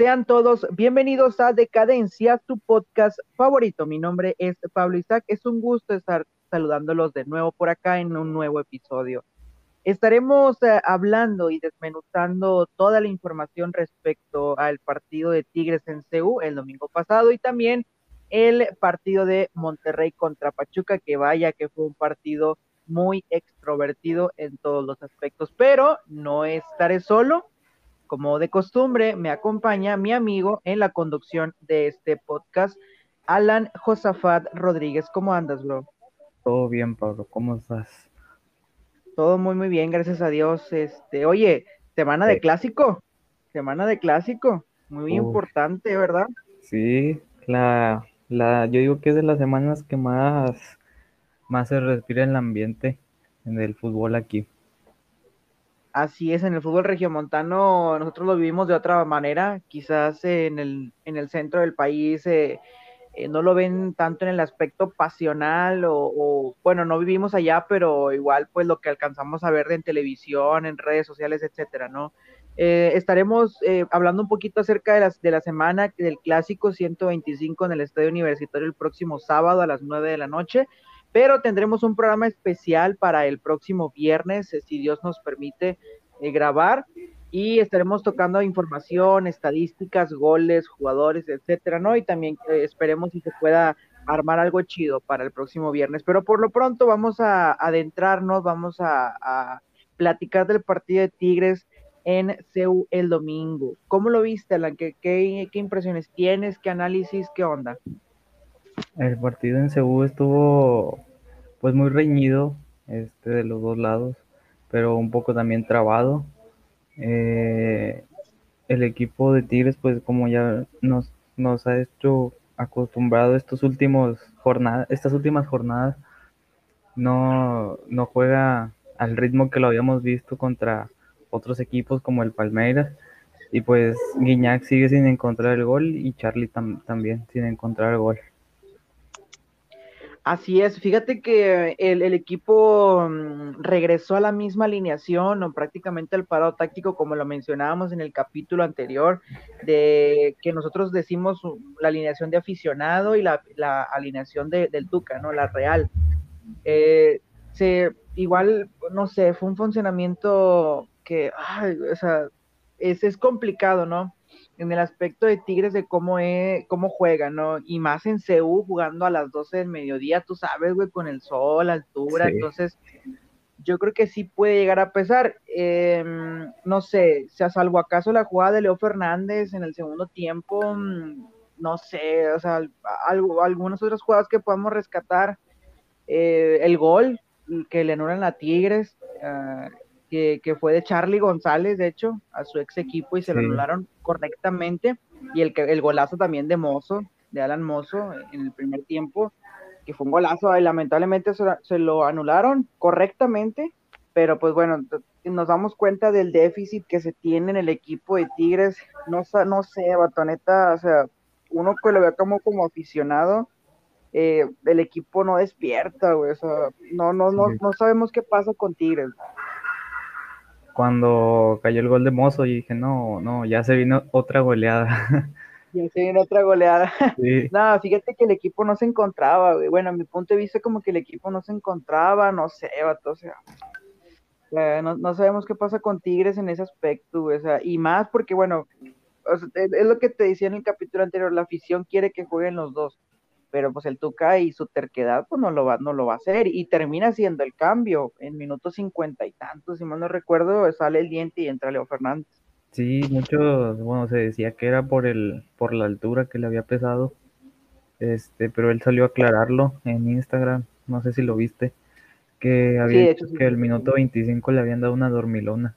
Sean todos bienvenidos a Decadencia, tu podcast favorito. Mi nombre es Pablo Isaac. Es un gusto estar saludándolos de nuevo por acá en un nuevo episodio. Estaremos eh, hablando y desmenuzando toda la información respecto al partido de Tigres en CU el domingo pasado y también el partido de Monterrey contra Pachuca, que vaya que fue un partido muy extrovertido en todos los aspectos, pero no estaré solo. Como de costumbre, me acompaña mi amigo en la conducción de este podcast, Alan Josafat Rodríguez. ¿Cómo andas, bro? Todo bien, Pablo. ¿Cómo estás? Todo muy, muy bien, gracias a Dios. Este, oye, semana de clásico. Semana de clásico. Muy importante, ¿verdad? Sí, la, la, yo digo que es de las semanas que más, más se respira en el ambiente en el fútbol aquí. Así es, en el fútbol regiomontano nosotros lo vivimos de otra manera, quizás en el, en el centro del país eh, eh, no lo ven tanto en el aspecto pasional o, bueno, no vivimos allá, pero igual pues lo que alcanzamos a ver en televisión, en redes sociales, etcétera, ¿no? Eh, estaremos eh, hablando un poquito acerca de, las, de la semana del clásico 125 en el Estadio Universitario el próximo sábado a las 9 de la noche, pero tendremos un programa especial para el próximo viernes, si Dios nos permite grabar y estaremos tocando información, estadísticas, goles, jugadores, etcétera, ¿no? Y también eh, esperemos si se pueda armar algo chido para el próximo viernes. Pero por lo pronto vamos a adentrarnos, vamos a, platicar del partido de Tigres en CEU el domingo. ¿Cómo lo viste, Alan? ¿Qué, qué, impresiones tienes? ¿Qué análisis? ¿Qué onda? El partido en CEU estuvo pues muy reñido este, de los dos lados, pero un poco también trabado eh, el equipo de Tigres, pues como ya nos, nos ha hecho acostumbrado estos últimos jornadas, estas últimas jornadas, no, no juega al ritmo que lo habíamos visto contra otros equipos como el Palmeiras. Y pues Guiñac sigue sin encontrar el gol y Charlie también sin encontrar el gol. Así es, fíjate que el, equipo mm, regresó a la misma alineación o prácticamente al parado táctico como lo mencionábamos en el capítulo anterior, de que nosotros decimos la alineación de aficionado y la, alineación de, del Tuca, ¿no? La real. Eh, se, igual, no sé, fue un funcionamiento que, ay, o sea, es, es complicado, ¿no? En el aspecto de Tigres de cómo, es, cómo juega, ¿no? Y más en CU jugando a las 12 del mediodía, tú sabes, güey, con el sol, la altura, entonces yo creo que sí puede llegar a pesar. Em, no sé, si a salvo acaso la jugada de Leo Fernández en el segundo tiempo, mm, no sé, o sea, algo, algunas otras jugadas que podamos rescatar. Eh, el gol que le anulan a Tigres, ah, que, fue de Charlie González, de hecho, a su ex equipo y se lo anularon correctamente. Y el, el golazo también de Mozo, de Alan Mozo, en el primer tiempo, que fue un golazo, y lamentablemente se, lo anularon correctamente, pero pues bueno, nos damos cuenta del déficit que se tiene en el equipo de Tigres. No, no sé, batoneta, o sea, uno que lo ve como, como aficionado, eh, el equipo no despierta, güey, o sea, no, no, no, no sabemos qué pasa con Tigres cuando cayó el gol de Mozo y dije, no, no, ya se vino otra goleada. Ya se vino otra goleada. no, fíjate que el equipo no se encontraba, güey. Bueno, a mi punto de vista, como que el equipo no se encontraba, no sé, vato, o sea. no, sabemos qué pasa con Tigres en ese aspecto, güey, o sea, y más porque, bueno, es lo que te decía en el capítulo anterior, la afición quiere que jueguen los dos pero pues el Tuca y su terquedad pues no lo va, no lo va a hacer y termina haciendo el cambio en minutos cincuenta y tantos, si mal no recuerdo, sale el diente y entra Leo Fernández. Sí, muchos, bueno, se decía que era por el, por la altura que le había pesado, este, pero él salió a aclararlo en Instagram, no sé si lo viste, que había que el minuto 25 le habían dado una dormilona.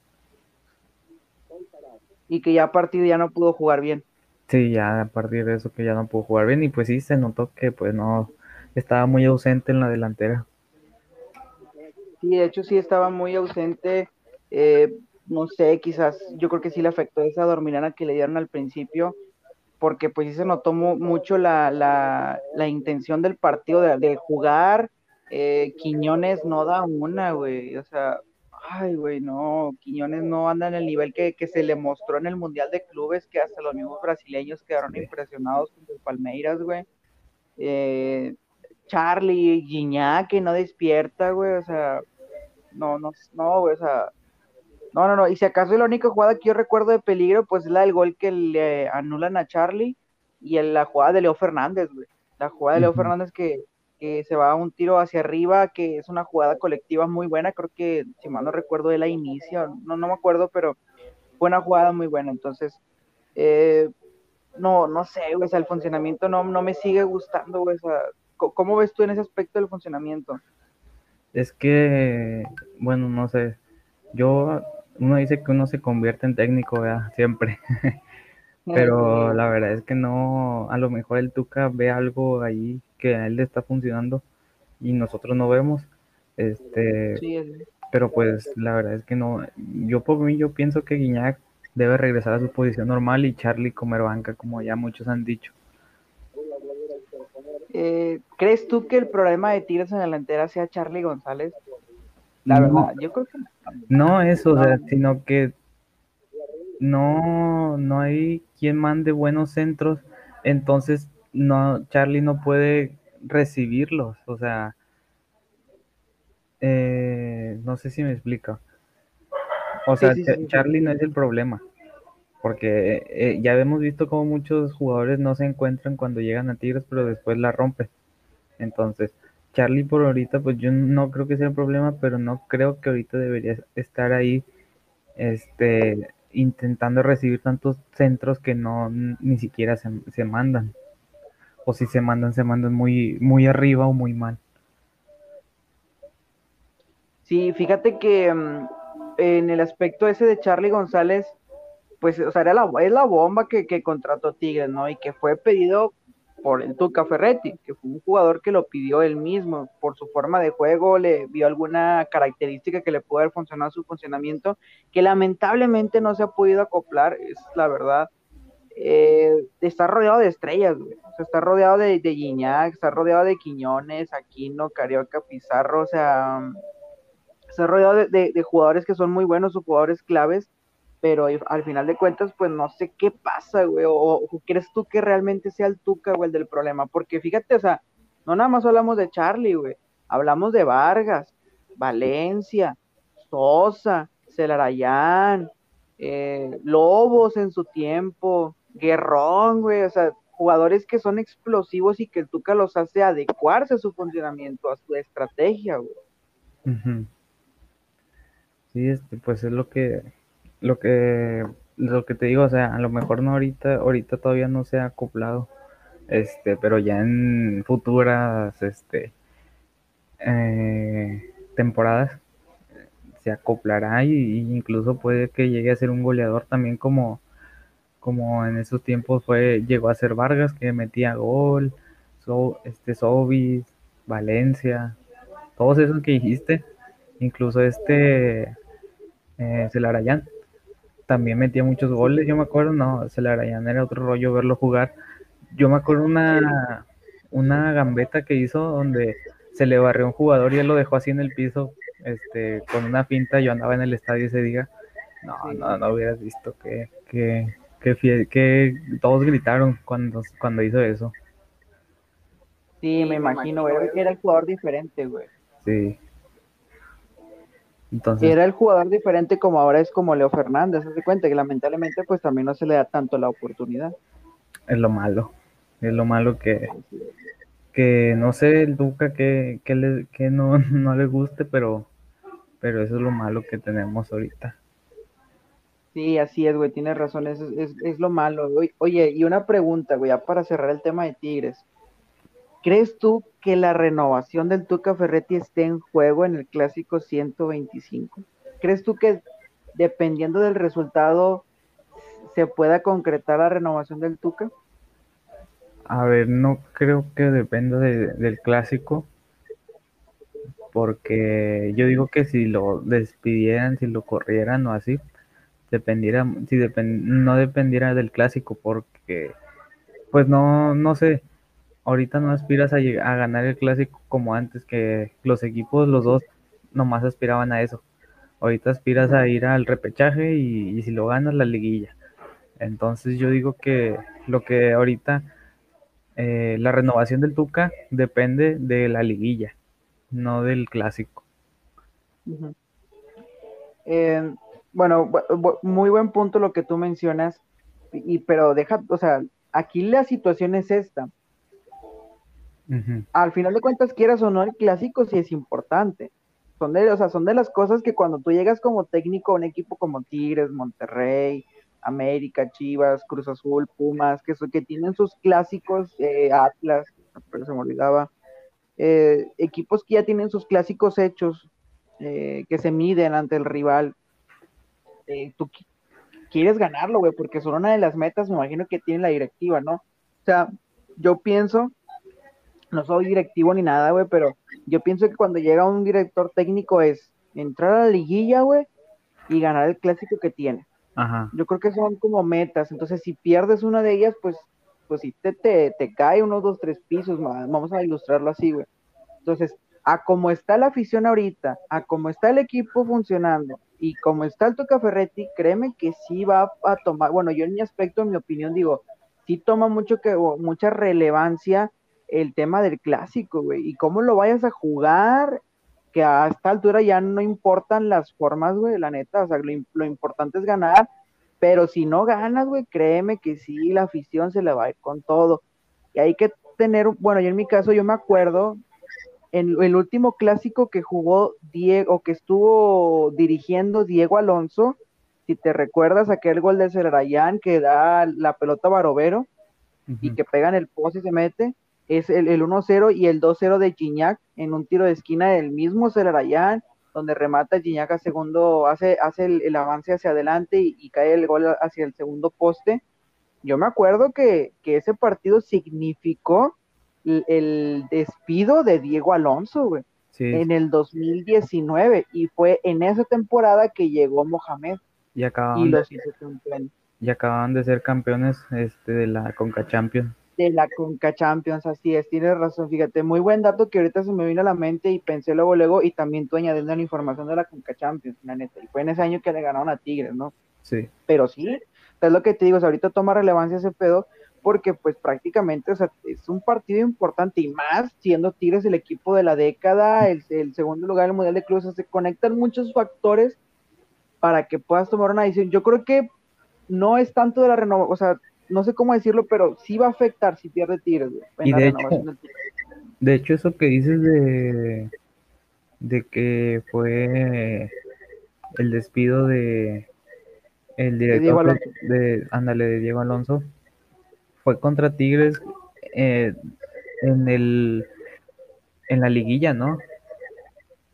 Y que ya a partir ya no pudo jugar bien. Sí, ya a partir de eso que ya no pudo jugar bien y pues sí se notó que pues no estaba muy ausente en la delantera. Sí, de hecho sí estaba muy ausente. Eh, no sé, quizás yo creo que sí le afectó esa dormirana que le dieron al principio, porque pues sí se notó mucho la, la, la, intención del partido de, jugar. Eh, Quiñones no da una, güey. O sea, ay, güey, no, Quiñones no. anda en el nivel que, se le mostró en el Mundial de Clubes, que hasta los mismos brasileños quedaron impresionados con el Palmeiras, güey. Eh, Charlie, Guiñac, que no despierta, güey, o sea, no, no, no, güey, o sea, no, no, no, y si acaso la única jugada que yo recuerdo de peligro, pues es la del gol que le anulan a Charlie y la jugada de Leo Fernández, güey, la jugada de Leo Fernández que, se va a un tiro hacia arriba, que es una jugada colectiva muy buena, creo que, si mal no recuerdo, de la inicio, no, no me acuerdo, pero fue una jugada muy buena, entonces, eh, no, no sé, o el funcionamiento no, no me sigue gustando, o ¿cómo ves tú en ese aspecto del funcionamiento? Es que, bueno, no sé, yo, uno dice que uno se convierte en técnico, ¿verdad? Siempre. Pero la verdad es que no, a lo mejor el Tuca ve algo ahí que a él le está funcionando y nosotros no vemos. Este, pero pues la verdad es que no, yo por mí yo pienso que Guiñac debe regresar a su posición normal y Charlie comer banca, como ya muchos han dicho. Eh, ¿Crees tú que el problema de Tigres en la delantera sea Charlie González? La verdad, yo creo que no. No eso, sino que no, no hay quien mande buenos centros, entonces no, Charlie no puede recibirlos, o sea, eh, no sé si me explica. O sea, Charlie no es el problema, porque eh, ya hemos visto como muchos jugadores no se encuentran cuando llegan a Tigres, pero después la rompen. Entonces, Charlie por ahorita, pues yo no creo que sea el problema, pero no creo que ahorita debería estar ahí, este, intentando recibir tantos centros que no ni siquiera se, mandan. O si se mandan, se mandan muy, muy arriba o muy mal. Sí, fíjate que mm, en el aspecto ese de Charlie González, pues, o sea, era la, es la bomba que, que contrató Tigres, ¿no? Y que fue pedido por el Tuca Ferretti, que fue un jugador que lo pidió él mismo, por su forma de juego, le vio alguna característica que le pudo haber funcionado su funcionamiento, que lamentablemente no se ha podido acoplar, es la verdad. Eh, está rodeado de estrellas, está rodeado de, de está rodeado de Quiñones, Aquino, Carioca, Pizarro, o sea, está rodeado de, de jugadores que son muy buenos, jugadores claves, pero al final de cuentas, pues no sé qué pasa, güey, o, crees tú que realmente sea el Tuca, güey, el del problema, porque fíjate, o sea, no nada más hablamos de Charlie, güey, hablamos de Vargas, Valencia, Sosa, Celarayán, eh, Lobos en su tiempo, Guerrón, güey, o sea, jugadores que son explosivos y que el Tuca los hace adecuarse a su funcionamiento, a su estrategia, güey. Sí, este, pues es lo que lo que lo que te digo, o sea, a lo mejor no ahorita, ahorita todavía no se ha acoplado, este, pero ya en futuras, este, eh, temporadas se acoplará y, incluso puede que llegue a ser un goleador también como, como en esos tiempos fue, llegó a ser Vargas que metía gol, so, este Sobis, Valencia, todos esos que dijiste, incluso este eh, Celarayán también metía muchos goles, yo me acuerdo, no, Celarayán era otro rollo verlo jugar. Yo me acuerdo una, una gambeta que hizo donde se le barrió un jugador y él lo dejó así en el piso, este, con una finta, yo andaba en el estadio ese día. No, no, no hubieras visto que, que, que, que todos gritaron cuando, cuando hizo eso. Sí, me imagino, güey, era el jugador diferente, güey. Sí. Era el jugador diferente como ahora es como Leo Fernández, se cuenta que lamentablemente pues también no se le da tanto la oportunidad. Es lo malo, es lo malo que, que no sé el Duca que, que, le, que no, no le guste, pero, pero eso es lo malo que tenemos ahorita. Sí, así es, güey, tienes razón, es, es, es lo malo. Oye, y una pregunta, güey, ya para cerrar el tema de Tigres. ¿Crees tú que la renovación del Tuca Ferretti esté en juego en el clásico 125? ¿Crees tú que dependiendo del resultado se pueda concretar la renovación del Tuca? A ver, no creo que dependa del clásico, porque yo digo que si lo despidieran, si lo corrieran o así, dependiera, si no dependiera del clásico, porque pues no, no sé, ahorita no aspiras a, a ganar el clásico como antes, que los equipos, los dos, nomás aspiraban a eso. Ahorita aspiras a ir al repechaje y, si lo ganas, la liguilla. Entonces yo digo que lo que ahorita, eh, la renovación del Tuca depende de la liguilla, no del clásico. Eh, bueno, muy buen punto lo que tú mencionas, y, pero deja, o sea, aquí la situación es esta. Al final de cuentas, quieras o no, el clásico sí es importante. Son de, o sea, son de las cosas que cuando tú llegas como técnico a un equipo como Tigres, Monterrey, América, Chivas, Cruz Azul, Pumas, que, que tienen sus clásicos, eh, Atlas, pero se me olvidaba, eh, equipos que ya tienen sus clásicos hechos, eh, que se miden ante el rival. tú quieres ganarlo, güey, porque son una de las metas, me imagino que tiene la directiva, ¿no? O sea, yo pienso no soy directivo ni nada, güey, pero yo pienso que cuando llega un director técnico es entrar a la liguilla, güey, y ganar el clásico que tiene. Ajá. Yo creo que son como metas, entonces si pierdes una de ellas, pues, pues si te, te, te cae unos dos, tres pisos, vamos a ilustrarlo así, güey. Entonces, a cómo está la afición ahorita, a cómo está el equipo funcionando y cómo está el Toca Ferretti, créeme que sí va a tomar, bueno, yo en mi aspecto, en mi opinión, digo, sí toma mucho que, mucha relevancia el tema del clásico, güey, y cómo lo vayas a jugar, que a esta altura ya no importan las formas, güey, la neta, o sea, lo, importante es ganar, pero si no ganas, güey, créeme que sí, la afición se le va a ir con todo. Y hay que tener, bueno, yo en mi caso, yo me acuerdo, en el último clásico que jugó Diego, que estuvo dirigiendo Diego Alonso, si te recuerdas aquel gol de Celarayán que da la pelota a Barovero y que pega en el poste y se mete, es el, el 1-0 y el 2-0 de Gignac en un tiro de esquina del mismo Celarayán, donde remata Gignac a segundo, hace, hace el, avance hacia adelante y, cae el gol hacia el segundo poste. Yo me acuerdo que, ese partido significó el, despido de Diego Alonso, güey, en el 2019, y fue en esa temporada que llegó Mohamed y, y los hizo. Y acaban de ser campeones este, de la Conca Champions de la Conca Champions, así es, tienes razón, fíjate, muy buen dato que ahorita se me vino a la mente y pensé luego, luego, y también tú añadiendo la información de la Conca Champions, la neta, y fue en ese año que le ganaron a Tigres, ¿no? Sí. Pero sí, es lo que te digo, ahorita toma relevancia ese pedo, porque pues prácticamente, o sea, es un partido importante y más siendo Tigres el equipo de la década, el, segundo lugar del Mundial de Clubes, se conectan muchos factores para que puedas tomar una decisión. Yo creo que no es tanto de la renovación, o sea, no sé cómo decirlo, pero sí va a afectar si pierde Tigres, Y de hecho, de hecho, eso que dices de, de que fue el despido de el director de, ándale, de Diego Alonso, fue contra Tigres eh, en el en la liguilla, ¿no?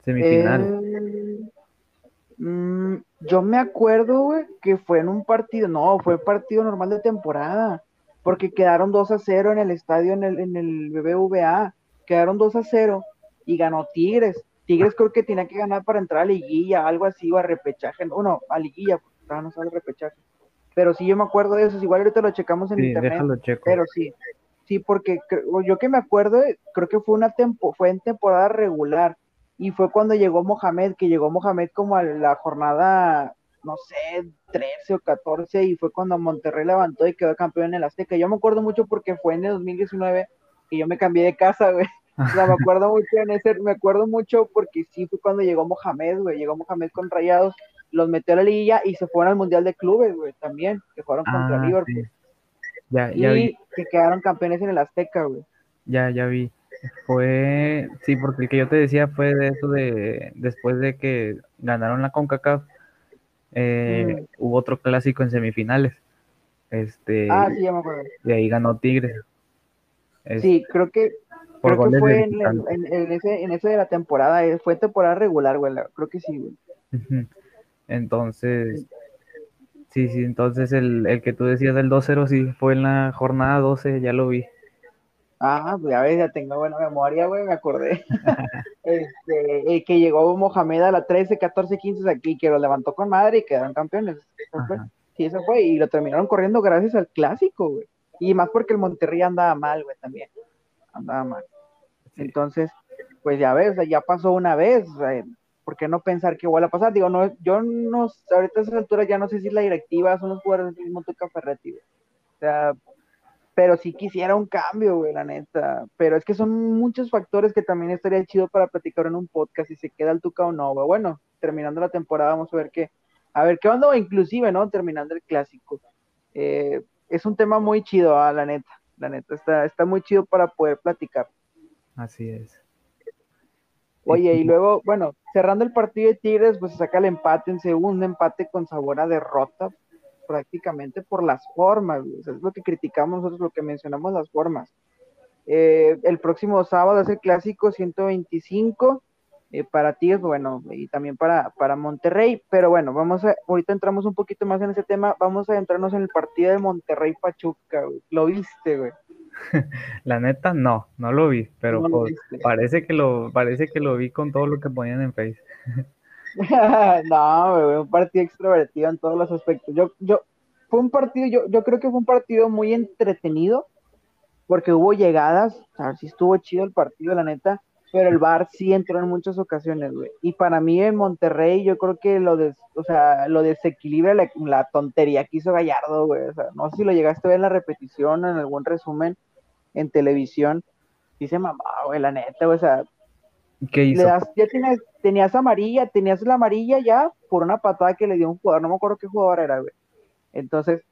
Semifinal. Eh, mm, yo me acuerdo, güey, que fue en un partido, no, fue partido normal de temporada, porque quedaron 2 a 0 en el estadio, en el, en el BBVA, quedaron 2 a 0 y ganó Tigres. Tigres creo que tenía que ganar para entrar a liguilla, algo así, o a repechaje, no, no a liguilla, porque estaba no sale repechaje. Pero sí, yo me acuerdo de eso, igual ahorita lo checamos en internet, pero sí, sí, porque yo que me acuerdo, creo que fue una tempo, fue en temporada regular, y fue cuando llegó Mohamed, que llegó Mohamed como a la jornada, no sé, 13 o 14, y fue cuando Monterrey levantó y quedó campeón en el Azteca. Yo me acuerdo mucho porque fue en el 2019 que yo me cambié de casa, güey. O sea, me acuerdo mucho en ese, me acuerdo mucho porque sí fue cuando llegó Mohamed, güey, llegó Mohamed con Rayados, los metió a la liguilla y se fueron al Mundial de Clubes, güey, también, que fueron contra ah, Liverpool. Ya, ya y que quedaron campeones en el Azteca, güey. Ya, ya vi. Fue, sí, porque el que yo te decía fue de eso de después de que ganaron la CONCACAF, eh, mm. hubo otro clásico en semifinales. Este, ah, sí, ya me acuerdo. Y ahí ganó Tigres. sí, creo que, creo que fue en, en, ese, en ese de la temporada, eh, fue temporada regular, güey, creo que sí, güey. Entonces, sí, sí, entonces el, el que tú decías del 2-0, sí, fue en la jornada 12, ya lo vi. Ah, pues ya ves, ya tengo buena memoria, güey, me acordé. este, el que llegó Mohamed a la 13, 14, 15 aquí, que lo levantó con madre y quedaron campeones. Sí, eso fue, y lo terminaron corriendo gracias al clásico, güey. Y más porque el Monterrey andaba mal, güey, también. Andaba mal. Entonces, pues ya ves, ya pasó una vez, ¿por qué no pensar que vuelva a pasar? Digo, no, yo no, ahorita a esas alturas ya no sé si la directiva son los jugadores del mismo Tuca Ferretti, O sea, pero sí quisiera un cambio, güey, la neta. Pero es que son muchos factores que también estaría chido para platicar en un podcast si se queda el Tuca o no, güey. Bueno, terminando la temporada vamos a ver qué, a ver qué onda, inclusive, ¿no? Terminando el clásico. Eh, es un tema muy chido, ah, la neta, la neta, está, está muy chido para poder platicar. Así es. Oye, y luego, bueno, cerrando el partido de Tigres, pues se saca el empate en segundo, empate con sabor a derrota, prácticamente por las formas, es lo que criticamos nosotros, lo que mencionamos, las formas. Eh, el próximo sábado es el clásico 125 eh, para Tigres, bueno, y también para, para Monterrey, pero bueno, vamos a, ahorita entramos un poquito más en ese tema, vamos a entrarnos en el partido de Monterrey Pachuca, ¿lo viste, güey? La neta, no, no lo vi, pero pues, parece que lo, parece que lo vi con todo lo que ponían en Facebook. no, un partido extrovertido en todos los aspectos. Yo, yo, fue un partido, yo, yo creo que fue un partido muy entretenido, porque hubo llegadas, a ver si estuvo chido el partido, la neta, pero el VAR sí entró en muchas ocasiones, güey. Y para mí en Monterrey, yo creo que lo, des, o sea, lo desequilibra la, tontería que hizo Gallardo, güey. O sea, no sé si lo llegaste a ver en la repetición, en algún resumen en televisión. Dice mamá, güey, la neta, güey, o sea. ¿Qué hizo? ya tenías, tenías amarilla, tenías la amarilla ya por una patada que le dio un jugador, no me acuerdo qué jugador era, güey. Entonces,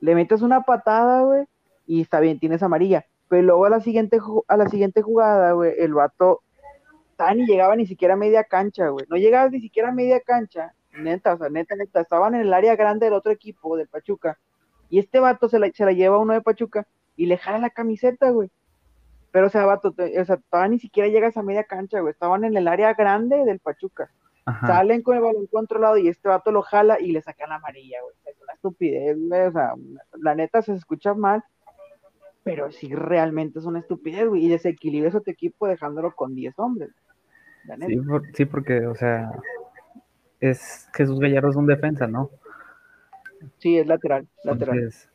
le metes una patada, güey, y está bien, tienes amarilla pero luego a la siguiente, a la siguiente jugada, güey, el vato ni llegaba ni siquiera a media cancha, güey. No llegaba ni siquiera a media cancha. Neta, o sea, neta, neta. Estaban en el área grande del otro equipo, del Pachuca. Y este vato se la, se la lleva uno de Pachuca y le jala la camiseta, güey. Pero, o sea, vato, o sea, todavía ni siquiera llegas a media cancha, güey. Estaban en el área grande del Pachuca. Salen con el balón controlado y este vato lo jala y le sacan la amarilla, güey. Es una estupidez, güey. O sea, la neta se escucha mal, pero sí realmente es una estupidez, güey, y desequilibra a tu equipo dejándolo con 10 hombres. Sí, porque, o sea, es Jesús Gallardo es un defensa, ¿no? Sí, es lateral, lateral. Entonces,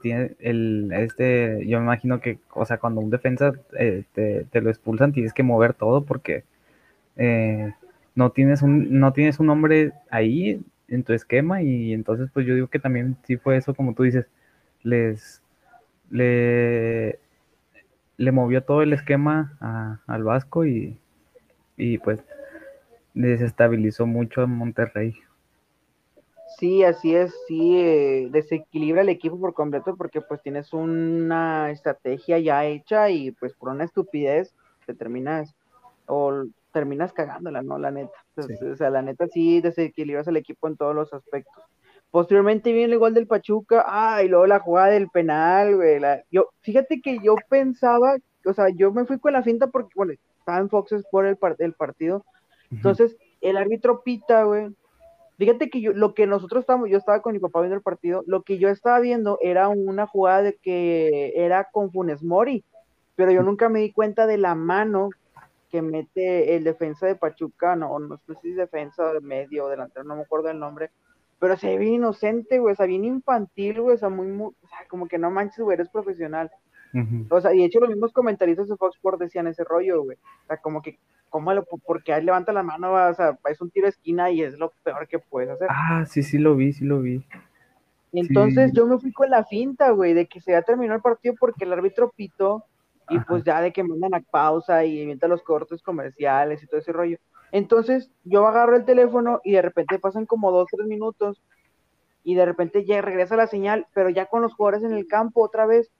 tiene el, este, yo me imagino que, o sea, cuando un defensa eh, te, lo expulsan, tienes que mover todo porque eh, no tienes un, no tienes un hombre ahí en tu esquema y entonces pues yo digo que también sí fue eso como tú dices, les le, le movió todo el esquema al Vasco y, y pues desestabilizó mucho a Monterrey. Sí, así es, sí, eh, desequilibra el equipo por completo porque pues tienes una estrategia ya hecha y pues por una estupidez te terminas o terminas cagándola, ¿no? La neta. O sea, la neta sí desequilibras el equipo en todos los aspectos. Posteriormente viene el gol del Pachuca, ah, y luego la jugada del penal, güey. yo, fíjate que yo pensaba, o sea, yo me fui con la finta porque, bueno, estaba en Fox por el, el partido. Entonces, el árbitro pita, güey. Fíjate que yo, lo que nosotros estábamos, yo estaba con mi papá viendo el partido, lo que yo estaba viendo era una jugada de que era con Funes Mori, pero yo nunca me di cuenta de la mano que mete el defensa de Pachuca, no, no sé si es defensa de medio o delantero, no me acuerdo el nombre, pero se ve bien inocente, güey, o sea, bien infantil, güey, o sea, muy, muy, como que no manches, güey, eres profesional. O sea, y de hecho los mismos comentaristas de Fox Sports decían ese rollo, güey. O sea, como que, ¿cómo lo, porque ahí levanta la mano, o sea, es un tiro de esquina y es lo peor que puedes hacer. Ah, sí, sí lo vi, sí lo vi. Entonces yo me fui con la finta, güey, de que se ya terminó el partido porque el árbitro pitó y pues ya de que mandan a pausa y inventan los cortes comerciales y todo ese rollo. Entonces yo agarro el teléfono y de repente pasan como dos, tres minutos y de repente ya regresa la señal, pero ya con los jugadores en el campo otra vez.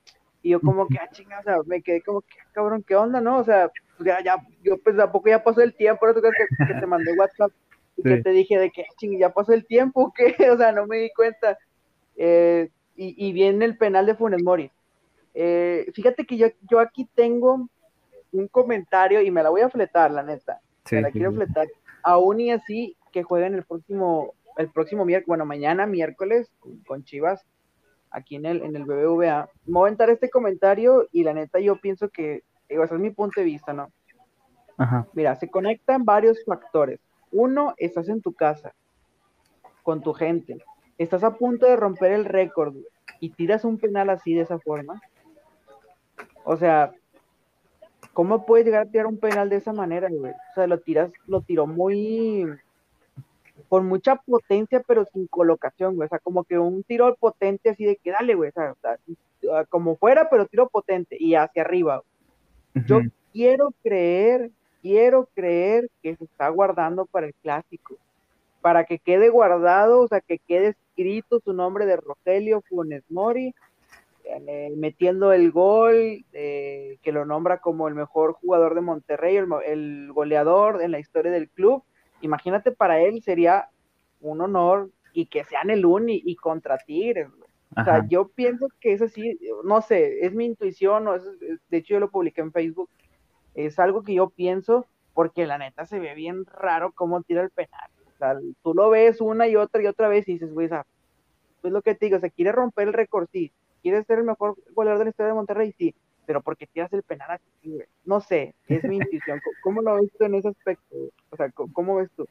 Y yo como que, ah, chingada, o sea, me quedé como que, ah, cabrón, ¿qué onda, no? O sea, pues ya, ya, yo pues tampoco ya pasó el tiempo, por eso que, que te mandé WhatsApp y que te dije de que, ah, ching, ya pasó el tiempo, que, o sea, no me di cuenta. Eh, y, y, viene el penal de Funes Mori. Eh, fíjate que yo, yo aquí tengo un comentario y me la voy a fletar, la neta la quiero fletar. Aún y así, que jueguen el próximo, el próximo miércoles, bueno, mañana miércoles con Chivas, aquí en el, en el BBVA. Me voy a entrar este comentario y la neta yo pienso que, digo, ese es mi punto de vista, ¿no? Mira, se conectan varios factores. Uno, estás en tu casa, con tu gente. Estás a punto de romper el récord y tiras un penal así de esa forma. O sea, ¿cómo puedes llegar a tirar un penal de esa manera, güey? O sea, lo tiras, lo tiró muy con mucha potencia, pero sin colocación, güey. O sea, como que un tiro potente así de que dale, güey. O sea, como fuera, pero tiro potente y hacia arriba. Yo quiero creer, quiero creer que se está guardando para el clásico. Para que quede guardado, o sea, que quede escrito su nombre de Rogelio Funes Mori eh, metiendo el gol, eh, que lo nombra como el mejor jugador de Monterrey, el, goleador en la historia del club. Imagínate, para él sería un honor y que sean el uni y contra Tigres. O sea, yo pienso que es así, no sé, es mi intuición, de hecho yo lo publiqué en Facebook, es algo que yo pienso porque la neta se ve bien raro cómo tira el penal. O sea, tú lo ves una y otra y otra vez y dices, güey, es lo que te digo, se quiere romper el récord, sí, ¿Quieres ser el mejor goleador de la historia de Monterrey? Sí, pero porque tiras el penal así, güey. No sé, es mi intuición. ¿Cómo lo ves tú en ese aspecto? O sea, ¿cómo ves tú?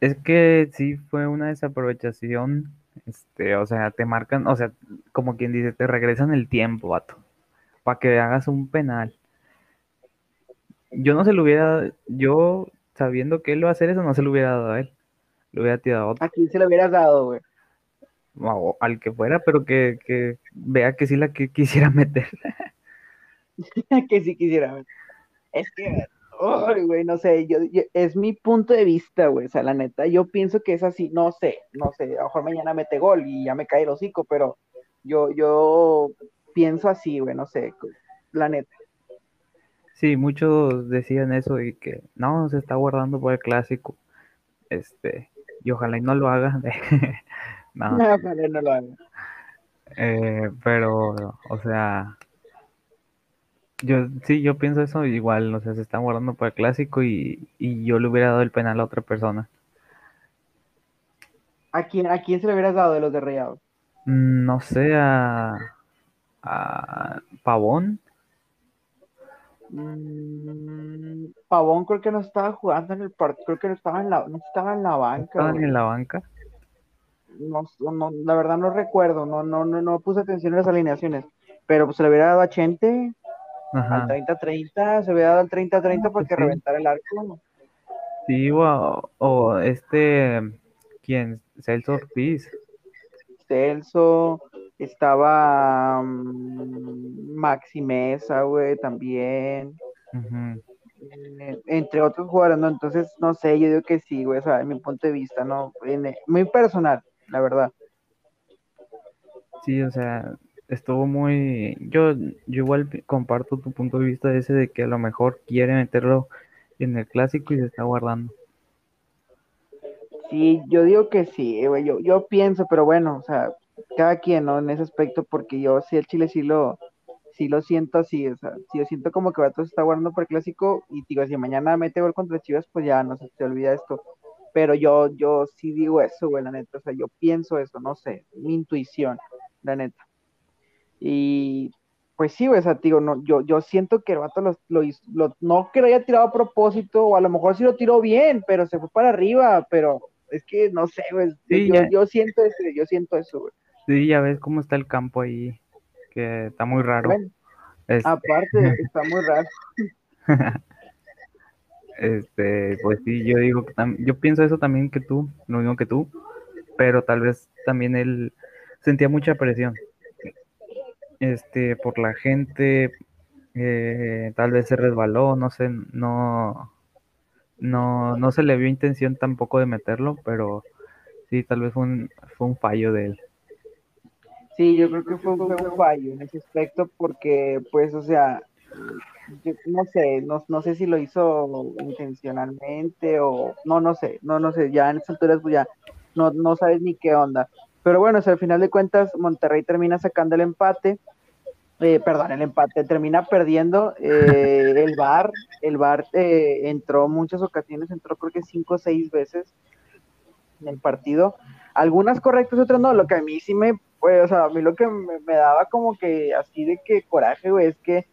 Es que sí fue una desaprovechación, este, o sea, te marcan, o sea, como quien dice, te regresan el tiempo, vato, para que hagas un penal. Yo no se lo hubiera, yo sabiendo que él lo va a hacer eso, no se lo hubiera dado a él. Lo hubiera tirado a otro. ¿A quién se lo hubieras dado, güey? al que fuera, pero que, vea que sí la que quisiera meter. que sí quisiera meter. Es que, güey, no sé, yo, es mi punto de vista, güey, o sea, la neta, yo pienso que es así, no sé, no sé, a lo mejor mañana mete gol y ya me cae el hocico, pero yo, yo pienso así, güey, no sé, la neta. Sí, muchos decían eso y que no, se está guardando por el clásico, este, y ojalá y no lo haga. No. no lo hago. Eh, pero, o sea, yo sí, yo pienso eso igual, o sea, se están guardando para el clásico y, yo le hubiera dado el penal a otra persona. ¿A quién, a quién se le hubieras dado de los de Rayados? Mm, no sé, a, a Pavón. Mm, Pavón creo que no estaba jugando en el partido, creo que no estaba en la, no estaba en la banca. ¿Estaban en la banca? no, no, la verdad no recuerdo, no, no, no, no puse atención a las alineaciones, pero pues se le hubiera dado a Chente al 30-30, se hubiera dado al 30-30 para pues que reventara el arco. Sí, o, este, ¿quién? Celso Ortiz. Celso, estaba um, Maxi Mesa, güey, también. Eh, entre otros jugadores, ¿no? Entonces, no sé, yo digo que sí, güey, o sea, en mi punto de vista, ¿no? muy personal la verdad. Sí, o sea, estuvo muy... Yo, yo igual comparto tu punto de vista ese de que a lo mejor quiere meterlo en el clásico y se está guardando. Sí, yo digo que sí, yo, yo pienso, pero bueno, o sea, cada quien, ¿no? En ese aspecto, porque yo sí el Chile sí lo, sí lo siento así, o sea, sí yo siento como que Vato se está guardando por el clásico y digo, si mañana mete gol contra Chivas, pues ya no se te olvida esto pero yo, yo sí digo eso, güey, la neta, o sea, yo pienso eso, no sé, mi intuición, la neta. Y pues sí, o sea, digo, no, yo, yo siento que el vato lo, lo, no que lo haya tirado a propósito, o a lo mejor sí lo tiró bien, pero se fue para arriba, pero es que no sé, yo, yo, siento eso, yo siento eso, güey. Sí, ya ves cómo está el campo ahí, que está muy raro. Este aparte, está muy raro. Este, pues sí, yo digo que yo pienso eso también que tú, lo mismo que tú, pero tal vez también él sentía mucha presión. Este, por la gente, eh, tal vez se resbaló, no sé, no, no, no se le vio intención tampoco de meterlo, pero sí, tal vez fue un, fue un fallo de él. Sí, yo creo que fue un fallo en ese aspecto porque, pues, o sea, no sé, no, no, sé si lo hizo intencionalmente o no, no sé, no, no sé, ya en estas alturas pues ya no, no sabes ni qué onda. Pero bueno, al final de cuentas Monterrey termina sacando el empate, eh, perdón, el empate, termina perdiendo eh, el VAR, el VAR eh, entró muchas ocasiones, entró creo que cinco o seis veces en el partido, algunas correctas, otras no, lo que a mí sí me, pues, o sea, a mí lo que me, me daba como que así de que coraje, güey, es que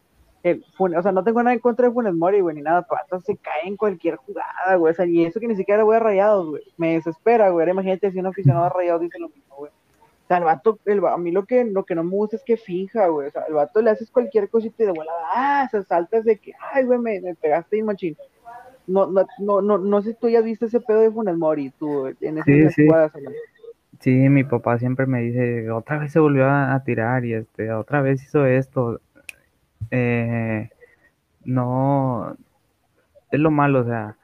o sea, no tengo nada en contra de Funes Mori, güey, ni nada, Pato se cae en cualquier jugada, güey, o sea, y eso que ni siquiera voy a rayados, güey, me desespera, güey, imagínate si un aficionado a rayados dice lo mismo, güey. O sea, el vato, el, a mí lo que, lo que no me gusta es que finja, güey. O sea, el vato le haces cualquier cosita y de volada, ah, se saltas de que, ay, güey, me, me pegaste y machín. No, no, no, no, no sé si tú ya viste ese pedo de Funes Mori, tú, en esas sí, jugadas. Sí. mi papá siempre me dice, otra vez se volvió a, tirar y este, otra vez hizo esto. Eh, no, es lo malo, o sea,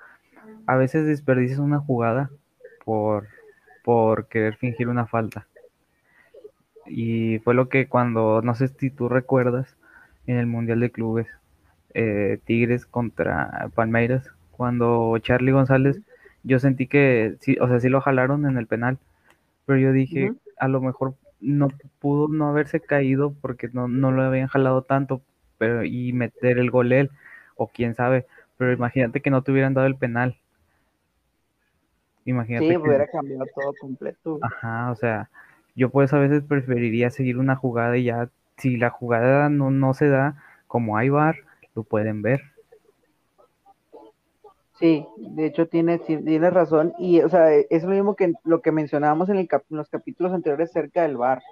a veces desperdicias una jugada por, por querer fingir una falta. Y fue lo que cuando, no sé si tú recuerdas, en el Mundial de Clubes, eh, Tigres contra Palmeiras, cuando Charlie González, yo sentí que, sí, o sea, sí lo jalaron en el penal, pero yo dije, a lo mejor no pudo no haberse caído porque no, no lo habían jalado tanto, pero y meter el gol él, o quién sabe, pero imagínate que no te hubieran dado el penal. Imagínate. Sí, hubiera cambiado todo completo. Ajá, o sea, yo pues a veces preferiría seguir una jugada y ya, si la jugada no, no se da, como hay bar, lo pueden ver. Sí, de hecho tienes, tiene razón, y o sea, es lo mismo que lo que mencionábamos en, el los capítulos anteriores acerca del bar.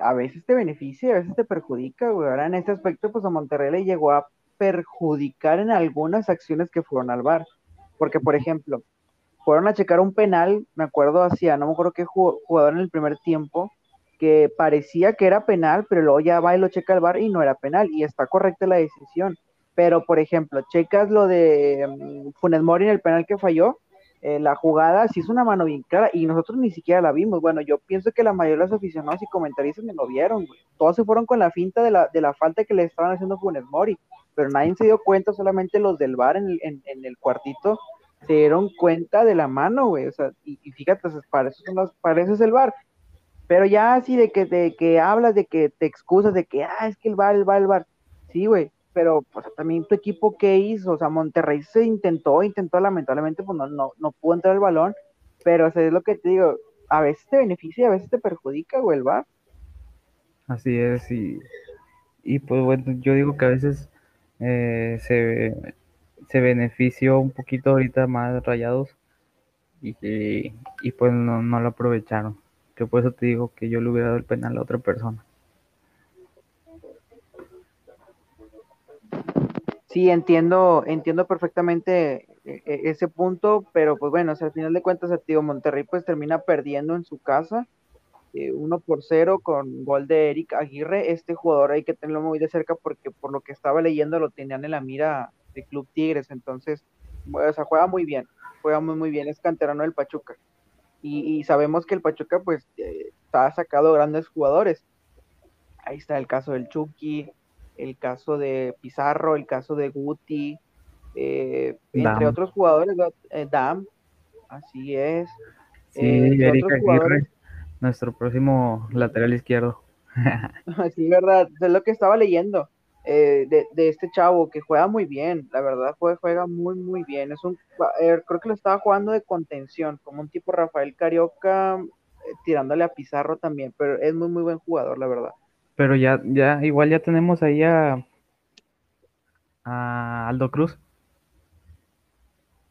A veces te beneficia, a veces te perjudica, güey. Ahora en este aspecto, pues a Monterrey le llegó a perjudicar en algunas acciones que fueron al bar. Porque, por ejemplo, fueron a checar un penal, me acuerdo hacía, no me acuerdo qué jugador en el primer tiempo, que parecía que era penal, pero luego ya va y lo checa el bar y no era penal, y está correcta la decisión. Pero, por ejemplo, checas lo de um, Funes Mori en el penal que falló, eh, la jugada sí es una mano bien clara y nosotros ni siquiera la vimos. Bueno, yo pienso que la mayoría de los aficionados y comentaristas me lo vieron, Todos se fueron con la finta de la, de la falta que le estaban haciendo Funes Mori, pero nadie se dio cuenta, solamente los del bar en, en, en el cuartito se dieron cuenta de la mano, güey, o sea, y, fíjate, para son para eso es el bar. Pero ya así de que, de que hablas, de que te excusas, de que, ah, es que el bar, el bar, el bar. Sí, güey, pero pues, también tu equipo, ¿qué hizo? O sea, Monterrey se intentó, intentó, lamentablemente, pues no, no, no pudo entrar el balón, pero es lo que te digo, a veces te beneficia, a veces te perjudica, güey, el. Así es, y, y pues bueno, yo digo que a veces eh, se se benefició un poquito ahorita más rayados y, y, pues no, lo aprovecharon. Que por eso te digo que yo le hubiera dado el penal a otra persona. Sí, entiendo, entiendo perfectamente e, e, ese punto, pero pues bueno, al final de cuentas, el tío Monterrey pues termina perdiendo en su casa, eh, uno por cero con gol de Eric Aguirre. Este jugador hay que tenerlo muy de cerca porque por lo que estaba leyendo lo tenían en la mira Club Tigres, entonces, o sea, juega muy bien, juega muy, muy bien, es canterano del Pachuca. Y, sabemos que el Pachuca, pues, eh, ha sacado grandes jugadores. Ahí está el caso del Chucky, el caso de Pizarro, el caso de Guti, eh, entre otros jugadores, eh, Dam, así es. Sí, nuestro próximo lateral izquierdo. sí, verdad, es lo que estaba leyendo. Eh, de, este chavo que juega muy bien, la verdad juega, juega muy muy bien, es un eh, creo que lo estaba jugando de contención, como un tipo Rafael Carioca eh, tirándole a Pizarro también, pero es muy muy buen jugador, la verdad. Pero ya ya igual ya tenemos ahí a, Aldo Cruz.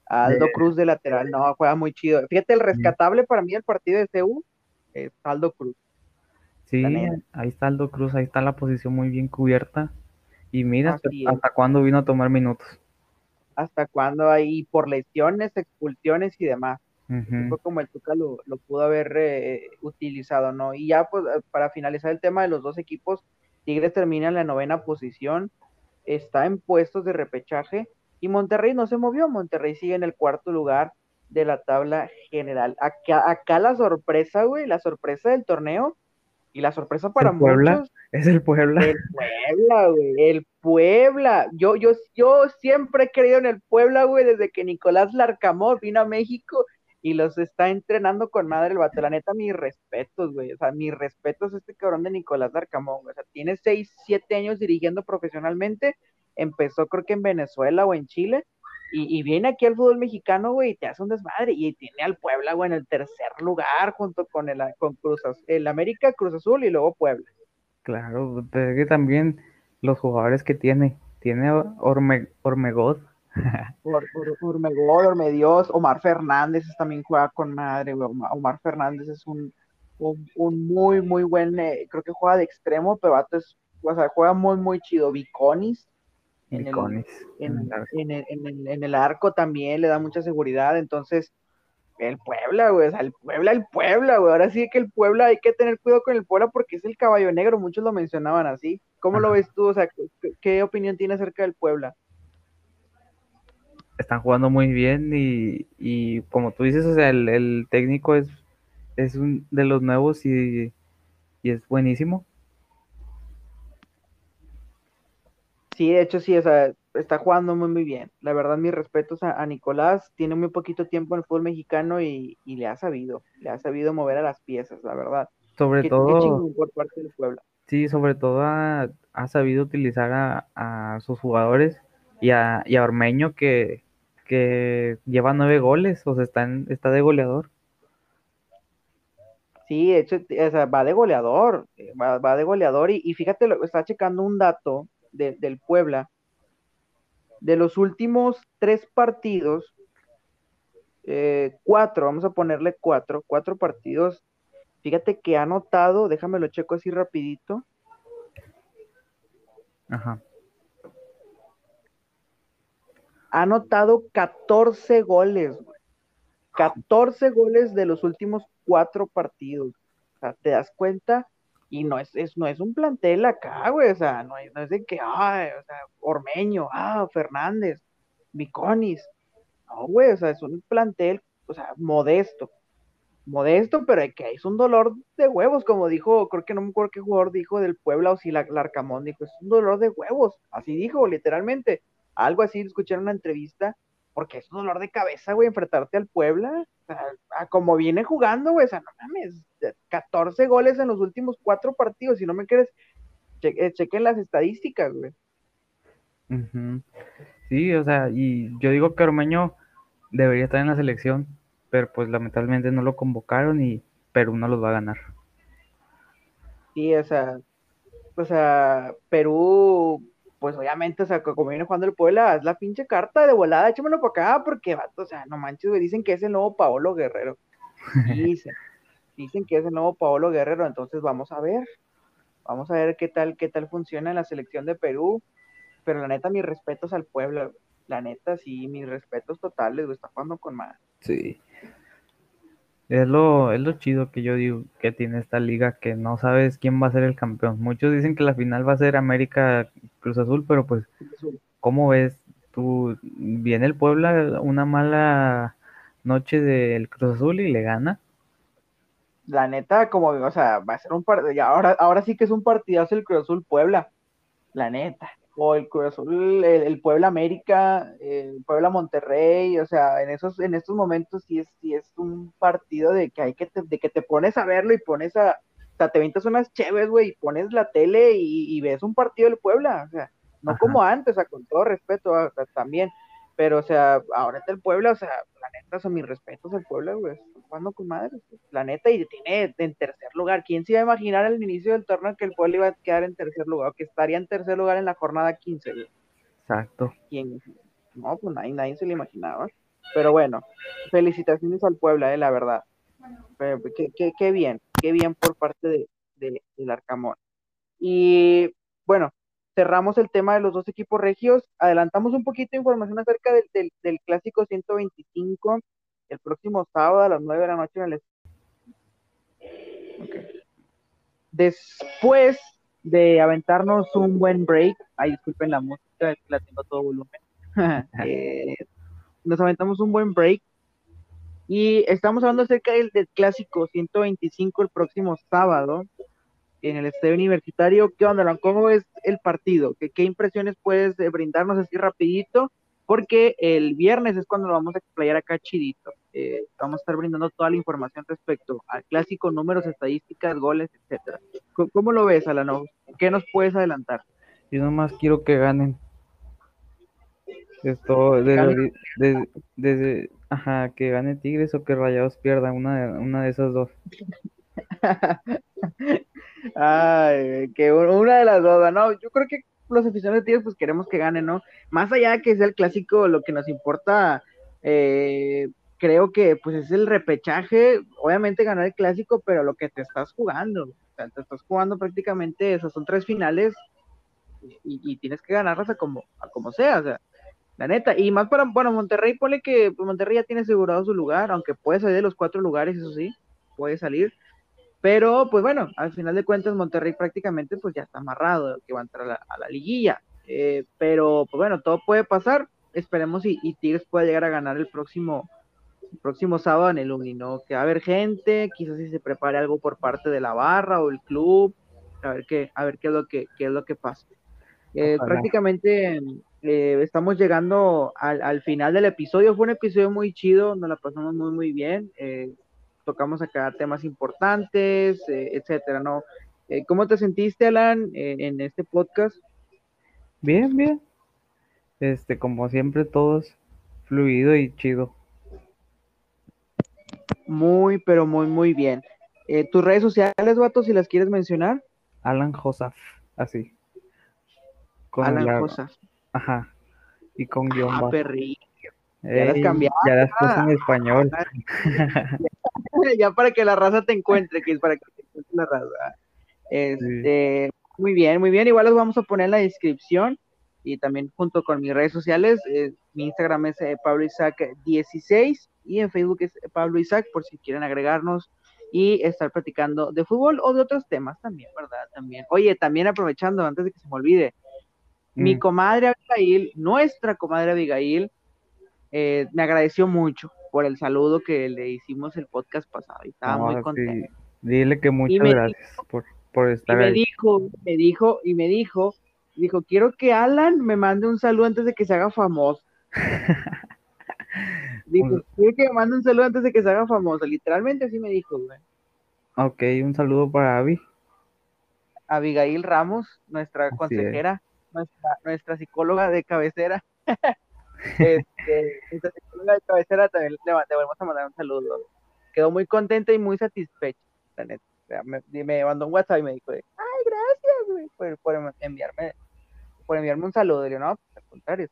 Aldo Cruz de lateral, no, juega muy chido. Fíjate, el rescatable para mí del partido de CU es Aldo Cruz. Sí, ahí está Aldo Cruz, ahí está la posición muy bien cubierta. Y mira, hasta, cuándo vino a tomar minutos. Hasta cuándo ahí por lesiones, expulsiones y demás. Fue como el Tuca lo, pudo haber eh, utilizado, ¿no? Y ya, pues, eh, para finalizar el tema de los dos equipos, Tigres termina en la novena posición, está en puestos de repechaje y Monterrey no se movió, Monterrey sigue en el cuarto lugar de la tabla general. Acá, acá la sorpresa, güey, la sorpresa del torneo y la sorpresa para muchos. Es el Puebla. El Puebla, güey. El Puebla. Yo, yo, yo siempre he creído en el Puebla, güey, desde que Nicolás Larcamón vino a México y los está entrenando con madre el vato. La neta, mis respetos, güey. O sea, mis respetos a este cabrón de Nicolás Larcamón. O sea, tiene 6, 7 años dirigiendo profesionalmente. Empezó, creo que en Venezuela o en Chile y, viene aquí al fútbol mexicano, güey, y te hace un desmadre. Y tiene al Puebla, güey, en el tercer lugar, junto con el, con Cruz el América, Cruz Azul y luego Puebla. Claro, pero es que también los jugadores que tiene. Tiene Orme, Ormegod. Or, Ormegod, Ormedios, Omar Fernández también juega con madre, güey. Omar Fernández es un, un, muy, muy buen, eh, creo que juega de extremo, pero vato es, o sea, juega muy, muy chido. Viconis. En el, en, el, arco también le da mucha seguridad, entonces el Puebla, güey, o sea, el Puebla, el Puebla, güey, ahora sí que el Puebla hay que tener cuidado con el Puebla porque es el caballo negro, muchos lo mencionaban así. ¿Cómo lo ves tú? O sea, ¿qué, opinión tienes acerca del Puebla? Están jugando muy bien y, y como tú dices, o sea, el, el técnico es es un de los nuevos y, es buenísimo. Sí, de hecho sí, o sea, está jugando muy muy bien. La verdad, mis respetos a, Nicolás. Tiene muy poquito tiempo en el fútbol mexicano y, le ha sabido, le ha sabido mover a las piezas, la verdad. Sobre todo. por parte del Puebla. Sí, sobre todo ha, sabido utilizar a, sus jugadores y a, y a Ormeño que, que lleva nueve goles, o sea, está, está de goleador. Sí, de hecho, va de goleador, eh, va, de goleador y, fíjate, lo, está checando un dato del Puebla. De los últimos tres partidos, eh, cuatro, vamos a ponerle cuatro, cuatro partidos. Fíjate que ha anotado, déjame lo checo así rapidito. Ajá. Ha anotado 14 goles, 14 goles de los últimos cuatro partidos. O sea, te das cuenta y no es, no es un plantel acá, güey, o sea, no, es de que, ay, o sea, Ormeño, ah, Fernández, Viconis, no, güey, o sea, es un plantel, o sea, modesto, modesto, pero que es un dolor de huevos, como dijo, creo que no me acuerdo qué jugador dijo del Puebla o si la, Larcamón dijo, es un dolor de huevos, así dijo, literalmente, algo así, escuché en una entrevista, porque es un dolor de cabeza, güey, enfrentarte al Puebla, sea, como viene jugando, güey, o sea, no mames, 14 goles en los últimos cuatro partidos, si no me quieres, eh, chequen las estadísticas, güey. Sí, o sea, y yo digo que Ormeño debería estar en la selección, pero pues lamentablemente no lo convocaron y Perú no los va a ganar. Sí, o sea, o sea, Perú pues obviamente, o sea, como viene jugando el Puebla, es la pinche carta de volada, échamelo para acá, porque, o sea, no manches, güey, dicen que es el nuevo Paolo Guerrero. Dicen, dicen que es el nuevo Paolo Guerrero, entonces vamos a ver, vamos a ver qué tal, qué tal funciona en la selección de Perú, pero la neta, mis respetos al Puebla, la neta, sí, mis respetos totales, güey, está jugando con más. Sí. Es lo, es lo chido que yo digo que tiene esta liga, que no sabes quién va a ser el campeón. Muchos dicen que la final va a ser América Cruz Azul, pero pues, ¿cómo ves? Tú, viene el Puebla una mala noche del Cruz Azul y le gana. La neta, como, o sea, va a ser un partido, ahora, ahora sí que es un partidazo el Cruz Azul Puebla, la neta o el Cruz el, Puebla América, el Puebla Monterrey, o sea, en esos, en estos momentos sí es, sí es un partido de que hay que te, de que te pones a verlo y pones a, o sea, te ventas unas chéves, güey, y pones la tele y, ves un partido del Puebla, o sea, no como antes, o sea, con todo respeto también, pero, o sea, ahora está el Puebla, o sea, la neta, son mis respetos al Puebla, güey, jugando con madre, la neta, y tiene en tercer lugar. ¿Quién se iba a imaginar al inicio del torneo que el Puebla iba a quedar en tercer lugar, o que estaría en tercer lugar en la jornada 15, güey? Exacto. ¿Quién? No, pues nadie, nadie se lo imaginaba. Pero bueno, felicitaciones al Puebla, eh, la verdad. qué, bien, qué bien por parte de, de, del Arcamón. Y bueno, cerramos el tema de los dos equipos regios, adelantamos un poquito de información acerca del, del, clásico 125 el próximo sábado a las 9 de la noche en el Después de aventarnos un buen break, ay, disculpen la música, la tengo todo volumen. Eh, nos aventamos un buen break y estamos hablando acerca del, del, clásico 125 el próximo sábado en el estadio universitario. ¿Qué onda, ¿Cómo es el partido? ¿Qué, impresiones puedes eh, brindarnos así rapidito? Porque el viernes es cuando lo vamos a explayar acá chidito. Eh, vamos a estar brindando toda la información respecto al clásico, números, estadísticas, goles, etcétera. ¿Cómo, lo ves, Alano? ¿Qué nos puedes adelantar? Yo nomás quiero que ganen. Esto, desde, desde, ajá, que gane Tigres o que Rayados pierda, una una de esas dos. Ay, que una de las dos, ¿no? Yo creo que los aficionados de pues queremos que gane, ¿no? Más allá de que sea el clásico, lo que nos importa, eh, creo que pues es el repechaje, obviamente ganar el clásico, pero lo que te estás jugando, o sea, te estás jugando prácticamente, esas son tres finales y, tienes que ganarlas a como, a como sea, o sea, la neta, y más para, bueno, Monterrey, pone que Monterrey ya tiene asegurado su lugar, aunque puede salir de los cuatro lugares, eso sí, puede salir, pero pues bueno, al final de cuentas Monterrey prácticamente pues ya está amarrado, que va a entrar a la, liguilla, eh, pero pues bueno, todo puede pasar, esperemos y, y Tigres pueda llegar a ganar el próximo, próximo sábado en el Uni, ¿no? Que va a haber gente, quizás si se prepare algo por parte de la barra o el club, a ver qué, a ver qué es lo que, qué es lo que pasa. Eh, prácticamente eh, estamos llegando al, final del episodio. Fue un episodio muy chido, nos la pasamos muy, muy bien. Eh, tocamos acá temas importantes, etcétera, ¿no? ¿Cómo te sentiste, Alan, en este podcast? Bien, bien. Este, como siempre, todos fluido y chido. Muy, pero muy, muy bien. ¿Tus redes sociales, vato, si las quieres mencionar? Alan Josaf, así. Alan Josaf. Ajá. Y con guion ah, Ya las cambiaste. Ya las puse en español. ya para que la raza te encuentre, que es para que te encuentre la raza. Este, Muy bien, muy bien. Igual los vamos a poner en la descripción y también junto con mis redes sociales. Eh, mi Instagram es eh, Pablo Isaac 16 y en Facebook es Pablo Isaac por si quieren agregarnos y estar platicando de fútbol o de otros temas también, ¿verdad? También. Oye, también aprovechando, antes de que se me olvide, mi mm. comadre Abigail, nuestra comadre Abigail, eh, me agradeció mucho por el saludo que le hicimos el podcast pasado y estaba muy contenta. Dile que muchas gracias por, por, estar y me dijo, me dijo, y me dijo, dijo, quiero que Alan me mande un saludo antes de que se haga famoso. dijo, quiero que me mande un saludo antes de que se haga famoso. Literalmente así me dijo, güey. Ok, un saludo para Abby. Abigail Ramos, nuestra consejera nuestra, psicóloga de cabecera. este, psicóloga de cabecera también le, volvemos a mandar un saludo. Quedó muy contenta y muy satisfecha, la neta. me, mandó un WhatsApp y me dijo, ay, gracias, por, por, enviarme, por enviarme un saludo. Y yo, no, pues, al contrario,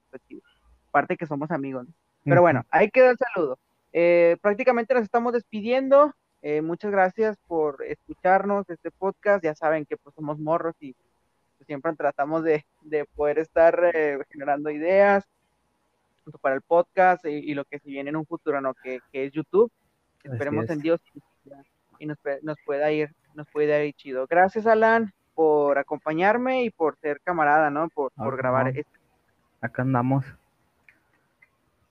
Aparte que somos amigos. Pero bueno, ahí quedó el saludo. Eh, prácticamente nos estamos despidiendo. Eh, muchas gracias por escucharnos este podcast. Ya saben que pues somos morros y siempre tratamos de, poder estar eh, generando ideas para el podcast y, lo que se viene en un futuro, ¿no? Que, es YouTube. Esperemos en Dios y nos, nos, pueda ir, nos pueda ir chido. Gracias, Alan, por acompañarme y por ser camarada, ¿no? Por, por grabar esto. Acá andamos.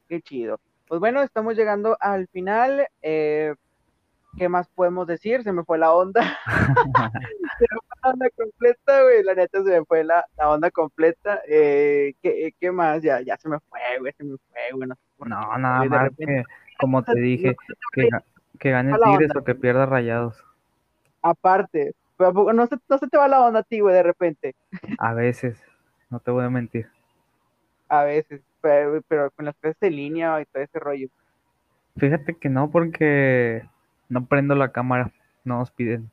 Qué chido. Pues bueno, estamos llegando al final. Eh, ¿Qué más podemos decir? Se me fue la onda. la onda completa, güey. La neta se me fue la, la onda completa. Eh, ¿qué, ¿qué, más? Ya, ya se me fue, güey. Se me fue, güey. No, nada más que, como te dije, que, que gane Tigres o que pierda Rayados. Aparte, pero no se, no se te va la onda a ti, güey, de repente. A veces, no te voy a mentir. A veces, pero, pero con las tres de línea y todo ese rollo. Fíjate que no, porque no prendo la cámara, no nos piden.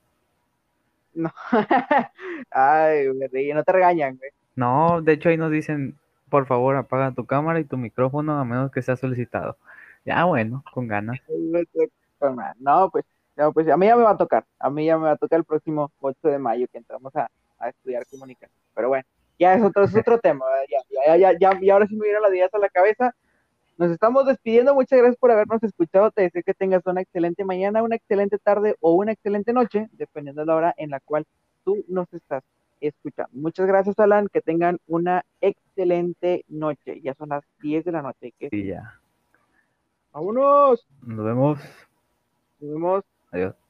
No. Ay, güey, no te regañan, güey. No, de hecho ahí nos dicen, por favor, apaga tu cámara y tu micrófono a menos que sea solicitado. Ya, bueno, con ganas. No, pues, no, pues a mí ya me va a tocar. A mí ya me va a tocar el próximo 8 de mayo que entramos a, estudiar comunicación. Pero bueno, ya es otro, es otro tema. Ya, ya, ya, ya, y ahora sí me vienen las ideas a la cabeza. Nos estamos despidiendo. Muchas gracias por habernos escuchado. Te deseo que tengas una excelente mañana, una excelente tarde o una excelente noche, dependiendo de la hora en la cual tú nos estás escuchando. Muchas gracias, Alan. Que tengan una excelente noche. Ya son las 10 de la noche. Sí, ya. Vámonos. Nos vemos. Nos vemos. Adiós.